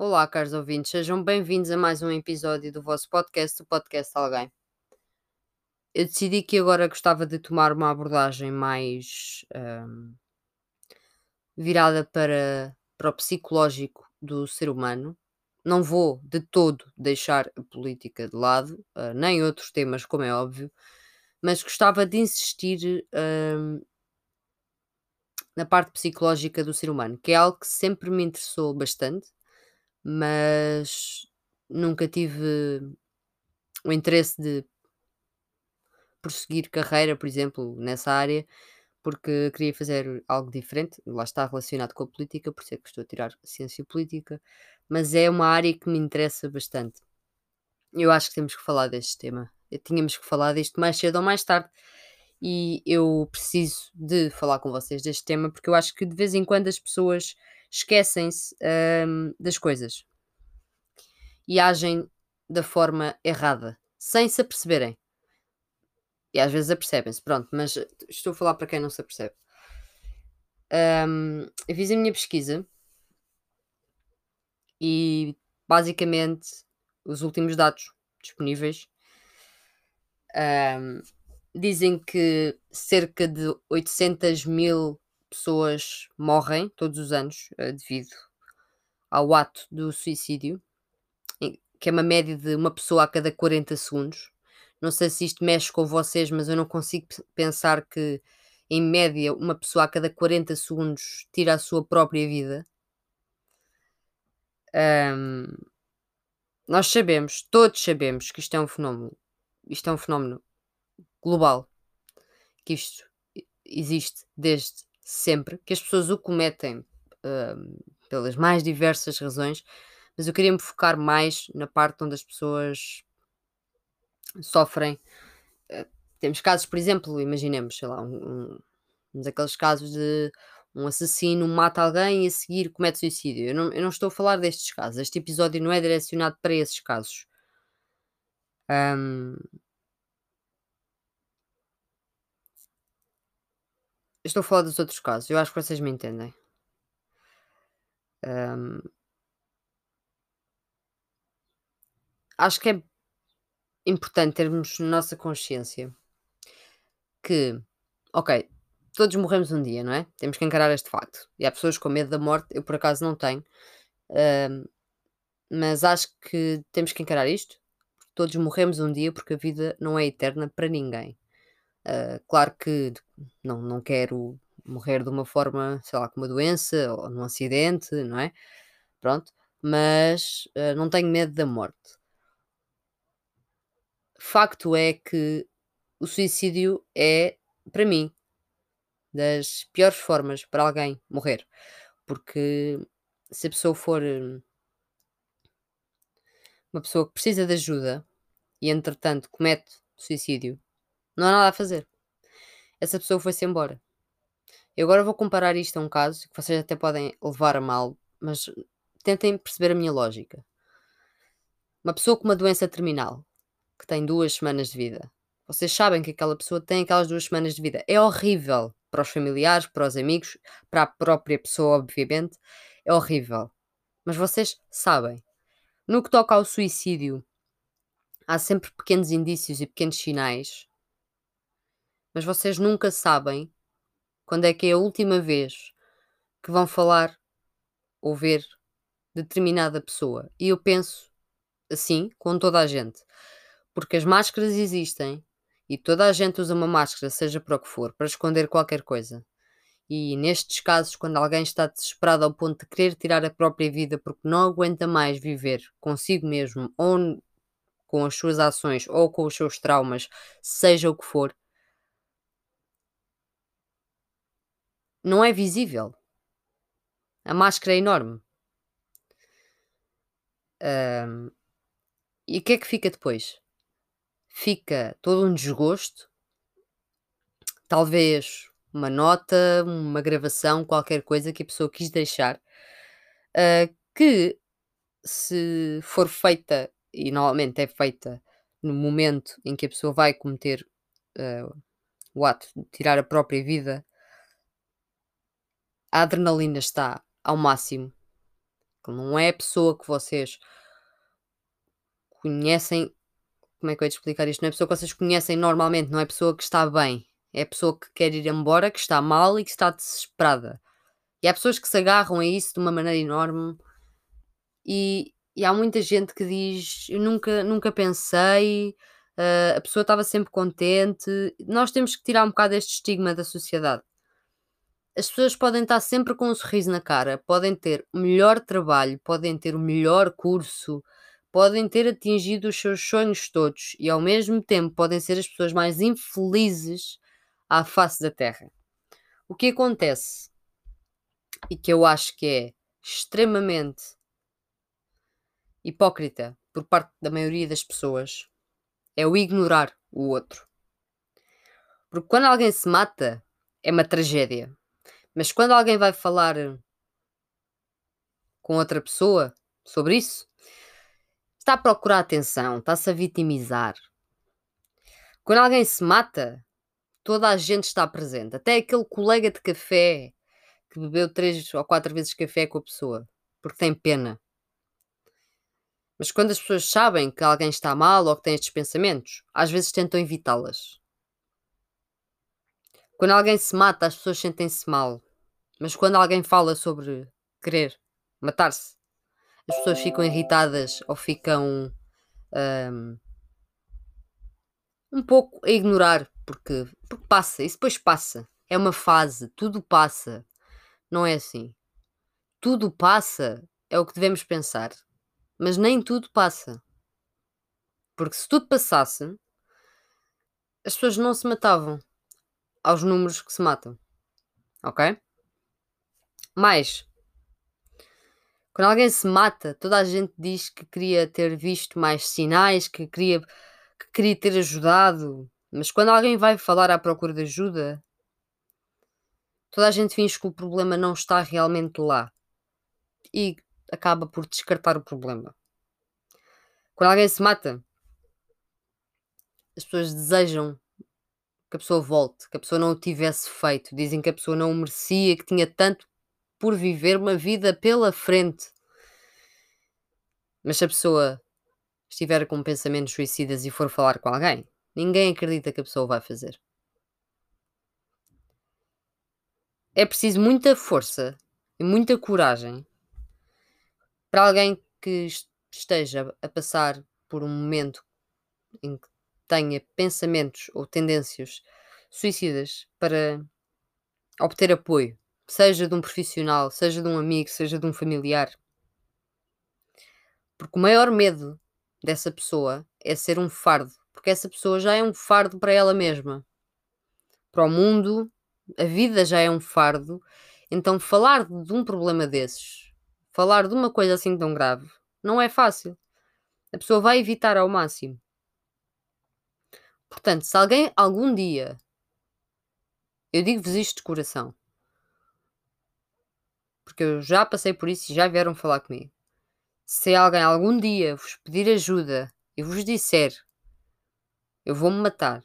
Olá, caros ouvintes, sejam bem-vindos a mais um episódio do vosso podcast, o Podcast Alguém. Eu decidi que agora gostava de tomar uma abordagem mais ahm, virada para, para o psicológico do ser humano. Não vou de todo deixar a política de lado, ah, nem outros temas, como é óbvio, mas gostava de insistir ahm, na parte psicológica do ser humano, que é algo que sempre me interessou bastante mas nunca tive o interesse de prosseguir carreira, por exemplo, nessa área, porque queria fazer algo diferente. Lá está relacionado com a política, por isso é que estou a tirar ciência política, mas é uma área que me interessa bastante. Eu acho que temos que falar deste tema. Tínhamos que falar disto mais cedo ou mais tarde. E eu preciso de falar com vocês deste tema porque eu acho que de vez em quando as pessoas esquecem-se hum, das coisas e agem da forma errada, sem se aperceberem. E às vezes apercebem-se, pronto, mas estou a falar para quem não se apercebe. Hum, eu fiz a minha pesquisa e basicamente os últimos dados disponíveis hum, dizem que cerca de 800 mil pessoas morrem todos os anos uh, devido ao ato do suicídio, que é uma média de uma pessoa a cada 40 segundos. Não sei se isto mexe com vocês, mas eu não consigo pensar que, em média, uma pessoa a cada 40 segundos tira a sua própria vida. Um, nós sabemos, todos sabemos que isto é um fenómeno, isto é um fenómeno global, que isto existe desde sempre, que as pessoas o cometem uh, pelas mais diversas razões, mas eu queria me focar mais na parte onde as pessoas sofrem. Uh, temos casos, por exemplo, imaginemos, sei lá, um, um, daqueles casos de um assassino mata alguém e a seguir comete suicídio. Eu não, eu não estou a falar destes casos. Este episódio não é direcionado para esses casos. Um, estou a falar dos outros casos, eu acho que vocês me entendem. Um, acho que é importante termos nossa consciência que, ok, todos morremos um dia, não é? Temos que encarar este facto. E há pessoas com medo da morte, eu por acaso não tenho, um, mas acho que temos que encarar isto. Todos morremos um dia porque a vida não é eterna para ninguém. Uh, claro que não, não quero morrer de uma forma, sei lá, com uma doença ou num acidente, não é? Pronto, mas uh, não tenho medo da morte. Facto é que o suicídio é, para mim, das piores formas para alguém morrer, porque se a pessoa for hum, uma pessoa que precisa de ajuda e entretanto comete suicídio, não há nada a fazer. Essa pessoa foi-se embora. Eu agora vou comparar isto a um caso que vocês até podem levar a mal, mas tentem perceber a minha lógica. Uma pessoa com uma doença terminal, que tem duas semanas de vida. Vocês sabem que aquela pessoa tem aquelas duas semanas de vida. É horrível para os familiares, para os amigos, para a própria pessoa, obviamente. É horrível. Mas vocês sabem. No que toca ao suicídio, há sempre pequenos indícios e pequenos sinais mas vocês nunca sabem quando é que é a última vez que vão falar ou ver determinada pessoa. E eu penso assim com toda a gente, porque as máscaras existem e toda a gente usa uma máscara, seja para o que for, para esconder qualquer coisa. E nestes casos, quando alguém está desesperado ao ponto de querer tirar a própria vida porque não aguenta mais viver consigo mesmo, ou com as suas ações, ou com os seus traumas, seja o que for, não é visível. A máscara é enorme. Um, e o que é que fica depois? Fica todo um desgosto, talvez uma nota, uma gravação, qualquer coisa que a pessoa quis deixar, uh, que se for feita, e normalmente é feita no momento em que a pessoa vai cometer uh, o ato de tirar a própria vida, a adrenalina está ao máximo. não é a pessoa que vocês conhecem. Como é que eu ia explicar isto? Não é a pessoa que vocês conhecem normalmente, não é a pessoa que está bem. É a pessoa que quer ir embora, que está mal e que está desesperada. E há pessoas que se agarram a isso de uma maneira enorme. E, e há muita gente que diz: Eu nunca, nunca pensei, uh, a pessoa estava sempre contente. Nós temos que tirar um bocado este estigma da sociedade. As pessoas podem estar sempre com um sorriso na cara, podem ter o melhor trabalho, podem ter o melhor curso, podem ter atingido os seus sonhos todos e ao mesmo tempo podem ser as pessoas mais infelizes à face da Terra. O que acontece e que eu acho que é extremamente hipócrita por parte da maioria das pessoas é o ignorar o outro. Porque quando alguém se mata, é uma tragédia. Mas quando alguém vai falar com outra pessoa sobre isso, está a procurar atenção, está-se a vitimizar. Quando alguém se mata, toda a gente está presente. Até aquele colega de café que bebeu três ou quatro vezes café com a pessoa, porque tem pena. Mas quando as pessoas sabem que alguém está mal ou que tem estes pensamentos, às vezes tentam evitá-las. Quando alguém se mata, as pessoas sentem-se mal. Mas quando alguém fala sobre querer matar-se, as pessoas ficam irritadas ou ficam um, um pouco a ignorar, porque, porque passa, isso depois passa. É uma fase, tudo passa. Não é assim. Tudo passa é o que devemos pensar. Mas nem tudo passa. Porque se tudo passasse, as pessoas não se matavam aos números que se matam. Ok? Mais, quando alguém se mata, toda a gente diz que queria ter visto mais sinais, que queria, que queria ter ajudado. Mas quando alguém vai falar à procura de ajuda, toda a gente finge que o problema não está realmente lá. E acaba por descartar o problema. Quando alguém se mata, as pessoas desejam que a pessoa volte, que a pessoa não o tivesse feito. Dizem que a pessoa não o merecia, que tinha tanto por viver uma vida pela frente. Mas se a pessoa estiver com pensamentos suicidas e for falar com alguém, ninguém acredita que a pessoa vai fazer. É preciso muita força e muita coragem para alguém que esteja a passar por um momento em que tenha pensamentos ou tendências suicidas para obter apoio, seja de um profissional, seja de um amigo, seja de um familiar. Porque o maior medo dessa pessoa é ser um fardo, porque essa pessoa já é um fardo para ela mesma, para o mundo, a vida já é um fardo. Então, falar de um problema desses, falar de uma coisa assim tão grave, não é fácil. A pessoa vai evitar ao máximo. Portanto, se alguém algum dia, eu digo-vos isto de coração, porque eu já passei por isso e já vieram falar comigo. Se alguém algum dia vos pedir ajuda e vos disser eu vou-me matar,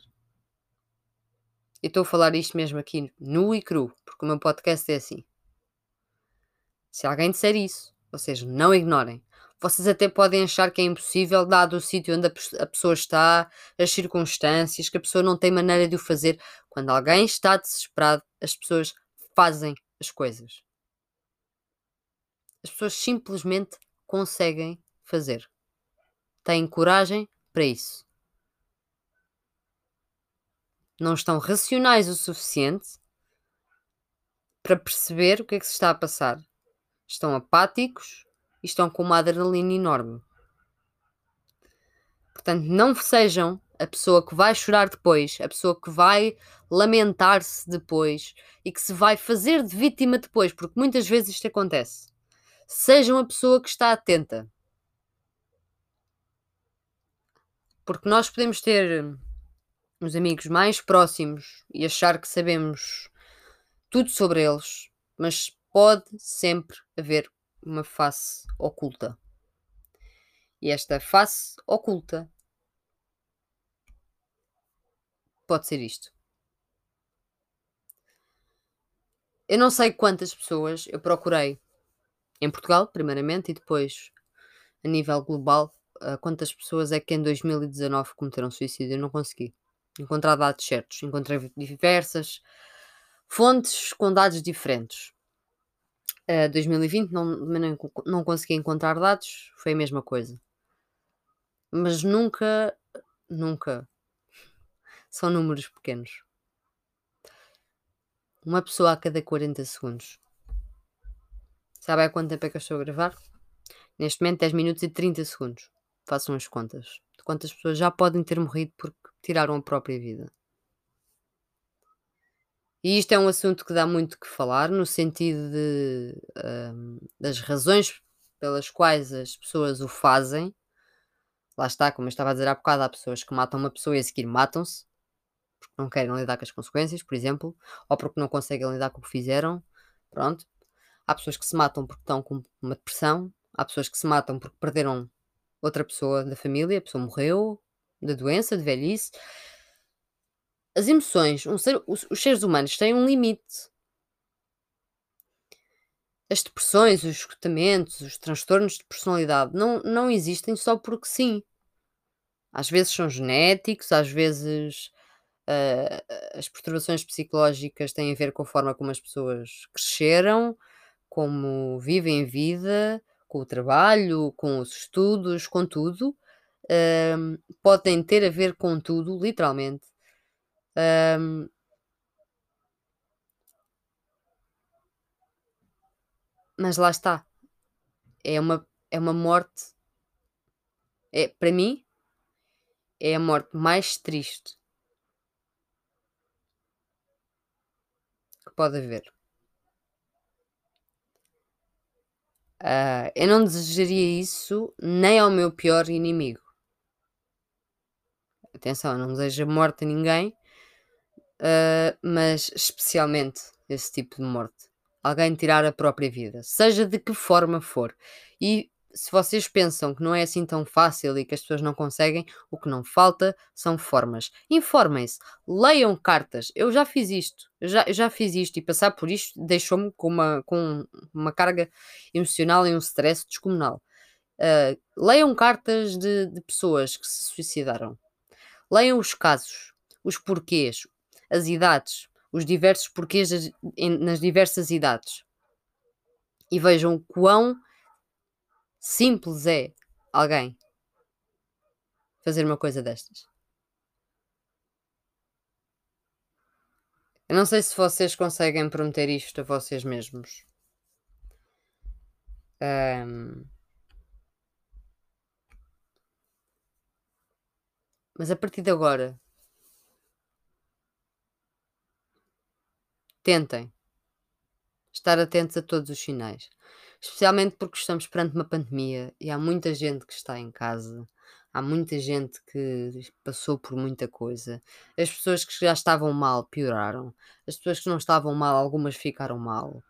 eu estou a falar isto mesmo aqui nu e cru, porque o meu podcast é assim. Se alguém disser isso, vocês não ignorem. Vocês até podem achar que é impossível, dado o sítio onde a pessoa está, as circunstâncias, que a pessoa não tem maneira de o fazer. Quando alguém está desesperado, as pessoas fazem as coisas. As pessoas simplesmente conseguem fazer. Têm coragem para isso. Não estão racionais o suficiente para perceber o que é que se está a passar. Estão apáticos e estão com uma adrenalina enorme. Portanto, não sejam a pessoa que vai chorar depois, a pessoa que vai lamentar-se depois e que se vai fazer de vítima depois, porque muitas vezes isto acontece. Sejam a pessoa que está atenta. Porque nós podemos ter uns amigos mais próximos e achar que sabemos tudo sobre eles, mas pode sempre haver uma face oculta. E esta face oculta pode ser isto. Eu não sei quantas pessoas eu procurei Em Portugal, primeiramente, e depois a nível global, quantas pessoas é que em 2019 cometeram suicídio? Eu não consegui encontrar dados certos. Encontrei diversas fontes com dados diferentes. Uh, 2020 não, não, não consegui encontrar dados, foi a mesma coisa. Mas nunca, nunca. São números pequenos. Uma pessoa a cada 40 segundos. Sabe há quanto tempo é que eu estou a gravar? Neste momento, 10 minutos e 30 segundos. Façam as contas. De quantas pessoas já podem ter morrido porque tiraram a própria vida. E isto é um assunto que dá muito que falar, no sentido de, um, das razões pelas quais as pessoas o fazem. Lá está, como eu estava a dizer há bocado, há pessoas que matam uma pessoa e a seguir matam-se, porque não querem lidar com as consequências, por exemplo, ou porque não conseguem lidar com o que fizeram. Pronto. Há pessoas que se matam porque estão com uma depressão, há pessoas que se matam porque perderam outra pessoa da família, a pessoa morreu, da doença, de velhice. As emoções, um ser, os, os seres humanos têm um limite. As depressões, os esgotamentos, os transtornos de personalidade não, não existem só porque sim. Às vezes são genéticos, às vezes uh, as perturbações psicológicas têm a ver com a forma como as pessoas cresceram, como vivem a vida, com o trabalho, com os estudos, com tudo. Um, podem ter a ver com tudo, literalmente. Um, mas lá está. É uma, é uma morte. É, para mim, é a morte mais triste que pode haver. Uh, eu não desejaria isso nem ao meu pior inimigo. Atenção, não desejo morte a ninguém, uh, mas especialmente esse tipo de morte. Alguém tirar a própria vida, seja de que forma for. E se vocês pensam que não é assim tão fácil e que as pessoas não conseguem, o que não falta são formas. Informem-se, leiam cartas. Eu já fiz isto, já, já fiz isto e passar por isto deixou-me com uma, com uma carga emocional e um stress descomunal. Uh, leiam cartas de, de pessoas que se suicidaram. Leiam os casos, os porquês, as idades, os diversos porquês nas diversas idades. E vejam quão simples é alguém fazer uma coisa destas. Eu não sei se vocês conseguem prometer isto a vocês mesmos. Um, mas a partir de agora, tentem estar atentos a todos os sinais especialmente porque estamos perante uma pandemia e há muita gente que está em casa, há muita gente que passou por muita coisa. As pessoas que já estavam mal pioraram, as pessoas que não estavam mal, algumas ficaram mal.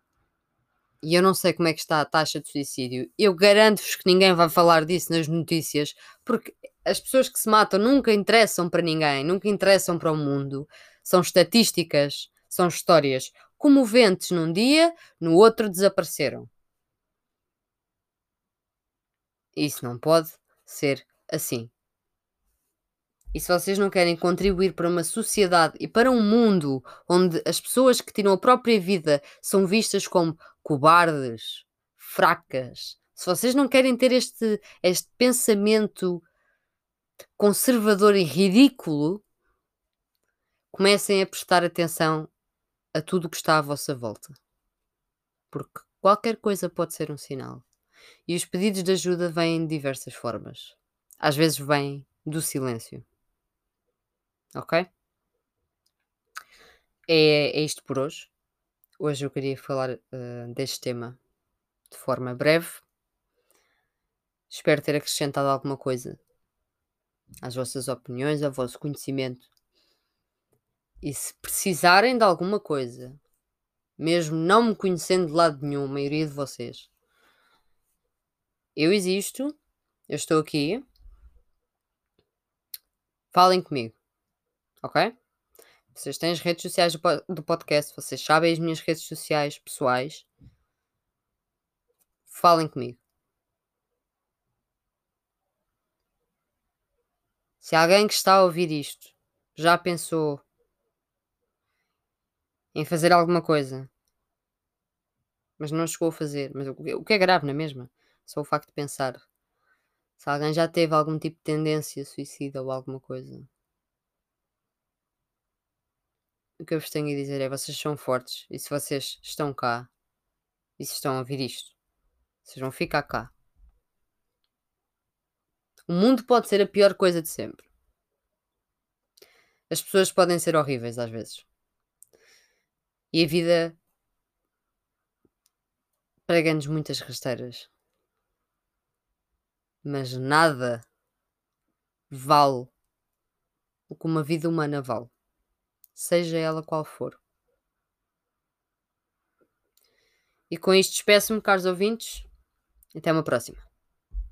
E eu não sei como é que está a taxa de suicídio. Eu garanto-vos que ninguém vai falar disso nas notícias, porque as pessoas que se matam nunca interessam para ninguém, nunca interessam para o mundo. São estatísticas, são histórias comoventes num dia, no outro desapareceram. Isso não pode ser assim. E se vocês não querem contribuir para uma sociedade e para um mundo onde as pessoas que tiram a própria vida são vistas como cobardes, fracas, se vocês não querem ter este, este pensamento conservador e ridículo, comecem a prestar atenção a tudo o que está à vossa volta. Porque qualquer coisa pode ser um sinal. E os pedidos de ajuda vêm de diversas formas. Às vezes vêm do silêncio. Ok? É, é isto por hoje. Hoje eu queria falar uh, deste tema de forma breve. Espero ter acrescentado alguma coisa às vossas opiniões, ao vosso conhecimento. E se precisarem de alguma coisa, mesmo não me conhecendo de lado nenhum, a maioria de vocês, eu existo, eu estou aqui. Falem comigo, ok? Vocês têm as redes sociais do podcast, vocês sabem as minhas redes sociais pessoais. falem comigo. Se alguém que está a ouvir isto já pensou em fazer alguma coisa, mas não chegou a fazer, mas o que é grave, não é mesmo? Só o facto de pensar. Se alguém já teve algum tipo de tendência suicida ou alguma coisa. O que eu vos tenho a dizer é: vocês são fortes, e se vocês estão cá, e se estão a ouvir isto, vocês vão ficar cá. O mundo pode ser a pior coisa de sempre. As pessoas podem ser horríveis às vezes. E a vida prega-nos muitas rasteiras. Mas nada vale o que uma vida humana vale, seja ela qual for. E com isto despeço-me, caros ouvintes. Até uma próxima.